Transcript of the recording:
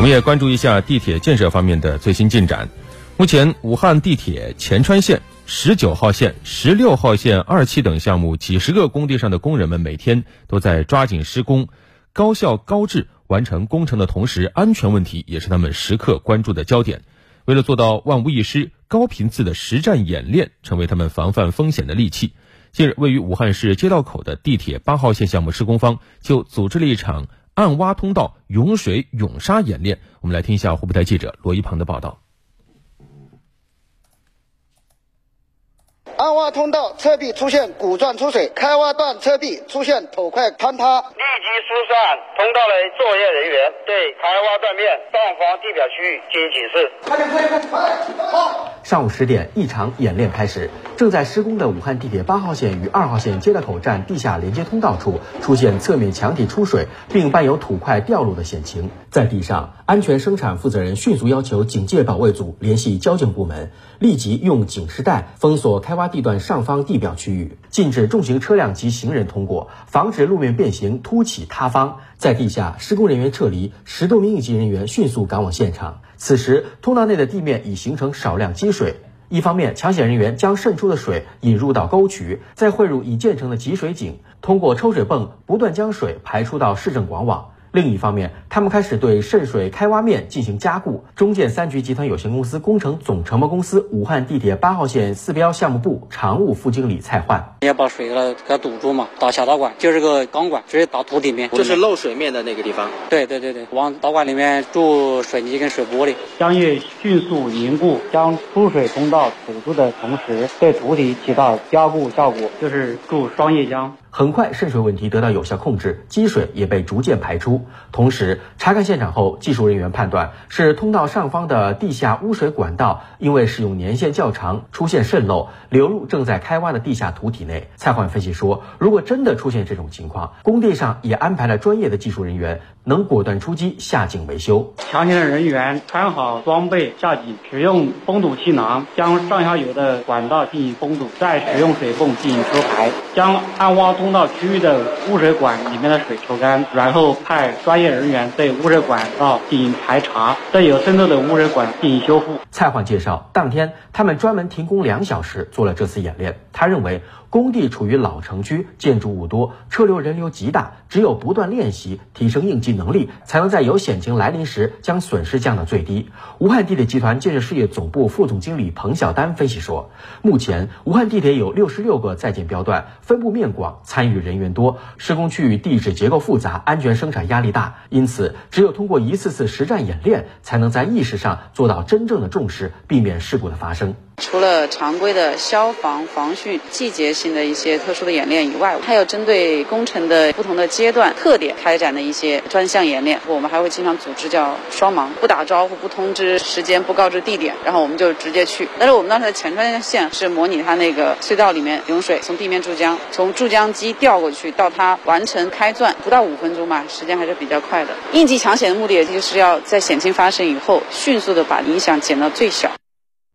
我们也关注一下地铁建设方面的最新进展。目前，武汉地铁前川线、十九号线、十六号线二期等项目几十个工地上的工人们每天都在抓紧施工，高效高质完成工程的同时，安全问题也是他们时刻关注的焦点。为了做到万无一失，高频次的实战演练成为他们防范风险的利器。近日，位于武汉市街道口的地铁八号线项目施工方就组织了一场暗挖通道涌水涌沙演练。我们来听一下湖北台记者罗一鹏的报道。暗挖通道侧壁出现骨状出水，开挖段侧壁出现土块坍塌。立即疏散通道的作业人员，对开挖断面上方地表区域进行警示。快点，快点，快点！好。上午十点，一场演练开始。正在施工的武汉地铁八号线与二号线接道口站地下连接通道处出现侧面墙体出水，并伴有土块掉落的险情。在地上，安全生产负责人迅速要求警戒保卫组联系交警部门，立即用警示带封锁开挖地段上方地表区域，禁止重型车辆及行人通过，防止路面变形凸起塌方。在地下，施工人员撤离，十多名应急人员迅速赶往现场。此时，通道内的地面已形成少量积水。一方面，抢险人员将渗出的水引入到沟渠，再汇入已建成的集水井，通过抽水泵不断将水排出到市政广网。另一方面，他们开始对渗水开挖面进行加固。中建三局集团有限公司工程总承包公司武汉地铁八号线四标项目部常务副经理蔡焕，要把水给它给它堵住嘛，打小导管就是个钢管，直接打土里面，就是漏水面的那个地方。对对对对，往导管里面注水泥跟水玻璃，浆液迅速凝固，将出水通道堵住的同时，对土体起到加固效果，就是注双液浆。很快，渗水问题得到有效控制，积水也被逐渐排出。同时，查看现场后，技术人员判断是通道上方的地下污水管道因为使用年限较长，出现渗漏，流入正在开挖的地下土体内。蔡焕分析说，如果真的出现这种情况，工地上也安排了专业的技术人员，能果断出击下井维修。抢险的人员穿好装备下井，使用封堵气囊将上下游的管道进行封堵，再使用水泵进行抽排，将暗挖。通道区域的污水管里面的水抽干，然后派专业人员对污水管道进行排查，对有渗漏的污水管进行修复。蔡焕介绍，当天他们专门停工两小时做了这次演练。他认为。工工地处于老城区，建筑物多，车流人流极大，只有不断练习，提升应急能力，才能在有险情来临时将损失降到最低。武汉地铁集团建设事业总部副总经理彭晓丹分析说，目前武汉地铁有六十六个在建标段，分布面广，参与人员多，施工区域地质结构复杂，安全生产压力大，因此只有通过一次次实战演练，才能在意识上做到真正的重视，避免事故的发生。除了常规的消防防汛、季节性的一些特殊的演练以外，还有针对工程的不同的阶段特点开展的一些专项演练。我们还会经常组织叫双盲，不打招呼、不通知时间、不告知地点，然后我们就直接去。但是我们当时的前川线是模拟它那个隧道里面涌水，从地面注浆，从注浆机调过去到它完成开钻，不到五分钟吧，时间还是比较快的。应急抢险的目的也，就是要在险情发生以后，迅速的把影响减到最小。